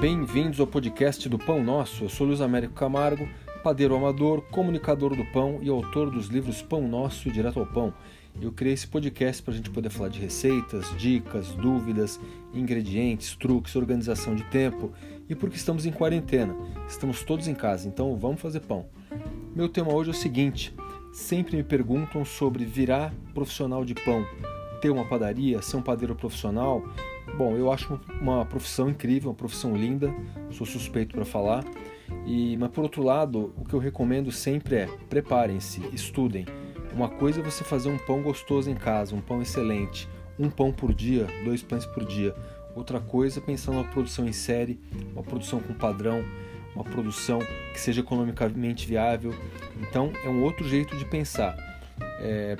Bem-vindos ao podcast do Pão Nosso. Eu sou Luiz Américo Camargo, padeiro amador, comunicador do pão e autor dos livros Pão Nosso e Direto ao Pão. Eu criei esse podcast para a gente poder falar de receitas, dicas, dúvidas, ingredientes, truques, organização de tempo e porque estamos em quarentena, estamos todos em casa, então vamos fazer pão. Meu tema hoje é o seguinte: sempre me perguntam sobre virar profissional de pão, ter uma padaria, ser um padeiro profissional Bom, eu acho uma profissão incrível, uma profissão linda, sou suspeito para falar. E, mas por outro lado, o que eu recomendo sempre é preparem-se, estudem. Uma coisa é você fazer um pão gostoso em casa, um pão excelente, um pão por dia, dois pães por dia. Outra coisa é pensar numa produção em série, uma produção com padrão, uma produção que seja economicamente viável. Então é um outro jeito de pensar. É,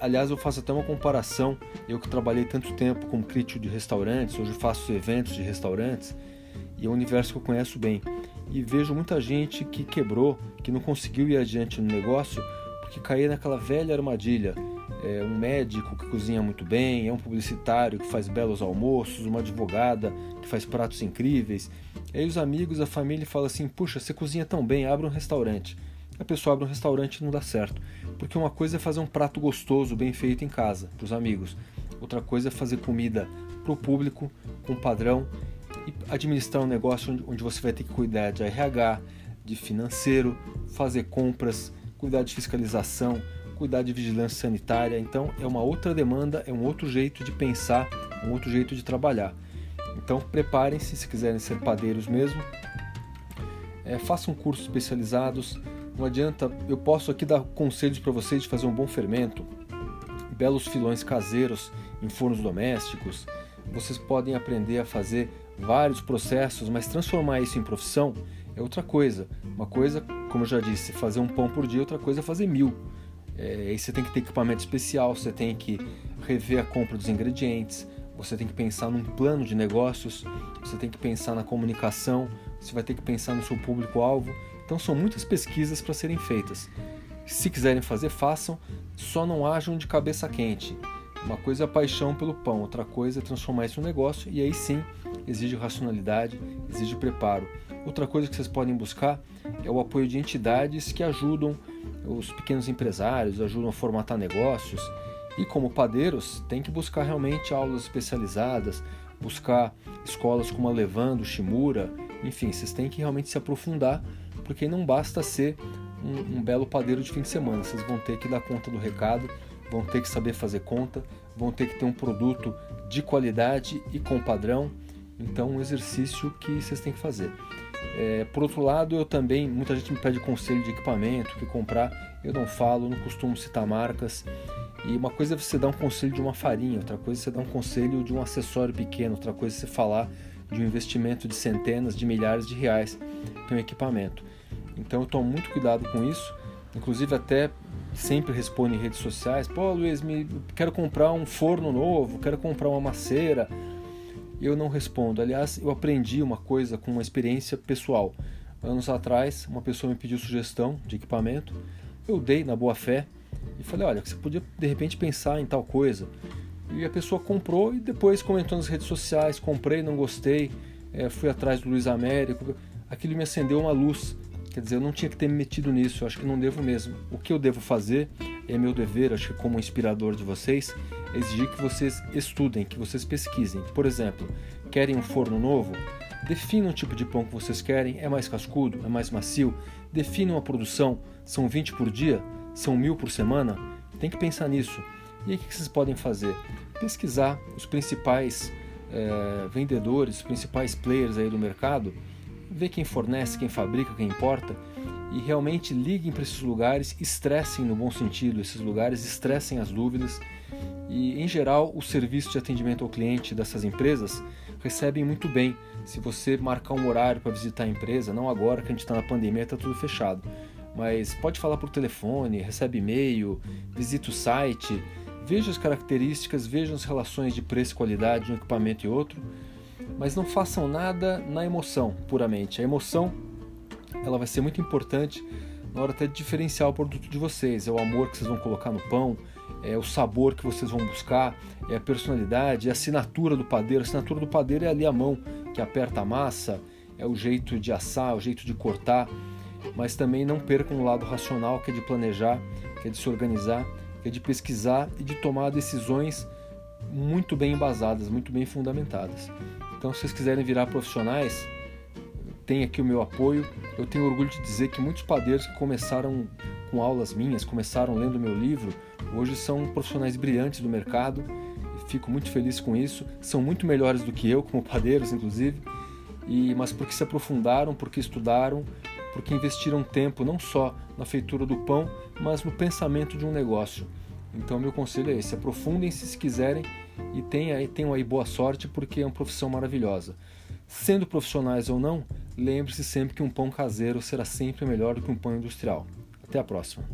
aliás, eu faço até uma comparação. Eu que trabalhei tanto tempo como crítico de restaurantes, hoje faço eventos de restaurantes, e é um universo que eu conheço bem. E vejo muita gente que quebrou, que não conseguiu ir adiante no negócio, porque caía naquela velha armadilha. É um médico que cozinha muito bem, é um publicitário que faz belos almoços, uma advogada que faz pratos incríveis. E aí os amigos, a família falam assim: puxa, você cozinha tão bem, abre um restaurante a pessoa abre um restaurante e não dá certo. Porque uma coisa é fazer um prato gostoso, bem feito em casa, para os amigos. Outra coisa é fazer comida para o público, com padrão, e administrar um negócio onde você vai ter que cuidar de RH, de financeiro, fazer compras, cuidar de fiscalização, cuidar de vigilância sanitária. Então é uma outra demanda, é um outro jeito de pensar, um outro jeito de trabalhar. Então preparem-se se quiserem ser padeiros mesmo. É, façam cursos especializados, não adianta, eu posso aqui dar conselhos para vocês de fazer um bom fermento, belos filões caseiros em fornos domésticos. Vocês podem aprender a fazer vários processos, mas transformar isso em profissão é outra coisa. Uma coisa, como eu já disse, fazer um pão por dia, outra coisa é fazer mil. É, aí você tem que ter equipamento especial, você tem que rever a compra dos ingredientes, você tem que pensar num plano de negócios, você tem que pensar na comunicação, você vai ter que pensar no seu público-alvo. Então são muitas pesquisas para serem feitas. Se quiserem fazer, façam, só não ajam de cabeça quente. Uma coisa é a paixão pelo pão, outra coisa é transformar isso em um negócio e aí sim exige racionalidade, exige preparo. Outra coisa que vocês podem buscar é o apoio de entidades que ajudam os pequenos empresários, ajudam a formatar negócios. E como padeiros, tem que buscar realmente aulas especializadas, buscar escolas como a Levando, Shimura, enfim, vocês têm que realmente se aprofundar porque não basta ser um, um, belo padeiro de fim de semana, vocês vão ter que dar conta do recado, vão ter que saber fazer conta, vão ter que ter um produto de qualidade e com padrão. Então, um exercício que vocês têm que fazer. É, por outro lado, eu também, muita gente me pede conselho de equipamento, que comprar, eu não falo, não costumo citar marcas. E uma coisa é você dar um conselho de uma farinha, outra coisa é você dar um conselho de um acessório pequeno, outra coisa é você falar de um investimento de centenas de milhares de reais para um equipamento. Então eu tomo muito cuidado com isso, inclusive até sempre respondo em redes sociais: pô, Luiz, me, quero comprar um forno novo, quero comprar uma maceira. Eu não respondo. Aliás, eu aprendi uma coisa com uma experiência pessoal. Anos atrás, uma pessoa me pediu sugestão de equipamento, eu dei na boa fé e falei: olha, você podia de repente pensar em tal coisa. E a pessoa comprou e depois comentou nas redes sociais: comprei, não gostei, é, fui atrás do Luiz Américo. Aquilo me acendeu uma luz Quer dizer, eu não tinha que ter me metido nisso, eu acho que não devo mesmo. O que eu devo fazer, é meu dever, acho que como inspirador de vocês, é exigir que vocês estudem, que vocês pesquisem. Por exemplo, querem um forno novo? Definam o tipo de pão que vocês querem, é mais cascudo, é mais macio? Definam a produção, são 20 por dia? São mil por semana? Tem que pensar nisso. E aí o que vocês podem fazer? Pesquisar os principais é, vendedores, os principais players aí do mercado ver quem fornece, quem fabrica, quem importa. E realmente liguem para esses lugares, estressem no bom sentido. Esses lugares, estressem as dúvidas. E em geral o serviço de atendimento ao cliente dessas empresas recebem muito bem. Se você marcar um horário para visitar a empresa, não agora que a gente está na pandemia, está tudo fechado, mas pode falar por telefone, recebe e-mail, visita o site, veja as características, veja as relações de preço e qualidade de um equipamento e outro mas não façam nada na emoção puramente. A emoção ela vai ser muito importante na hora até de diferenciar o produto de vocês. É o amor que vocês vão colocar no pão, é o sabor que vocês vão buscar, é a personalidade, é a assinatura do padeiro. A assinatura do padeiro é ali a mão que aperta a massa, é o jeito de assar, o jeito de cortar, mas também não percam o lado racional, que é de planejar, que é de se organizar, que é de pesquisar e de tomar decisões muito bem embasadas, muito bem fundamentadas. Então, se vocês quiserem virar profissionais, tem aqui o meu apoio. Eu tenho orgulho de dizer que muitos padeiros que começaram com aulas minhas, começaram lendo meu livro, hoje são profissionais brilhantes do mercado. Fico muito feliz com isso. São muito melhores do que eu, como padeiros, inclusive. E, mas porque se aprofundaram, porque estudaram, porque investiram tempo não só na feitura do pão, mas no pensamento de um negócio. Então, meu conselho é esse: aprofundem-se se quiserem e tenham, tenham aí boa sorte, porque é uma profissão maravilhosa. Sendo profissionais ou não, lembre-se sempre que um pão caseiro será sempre melhor do que um pão industrial. Até a próxima!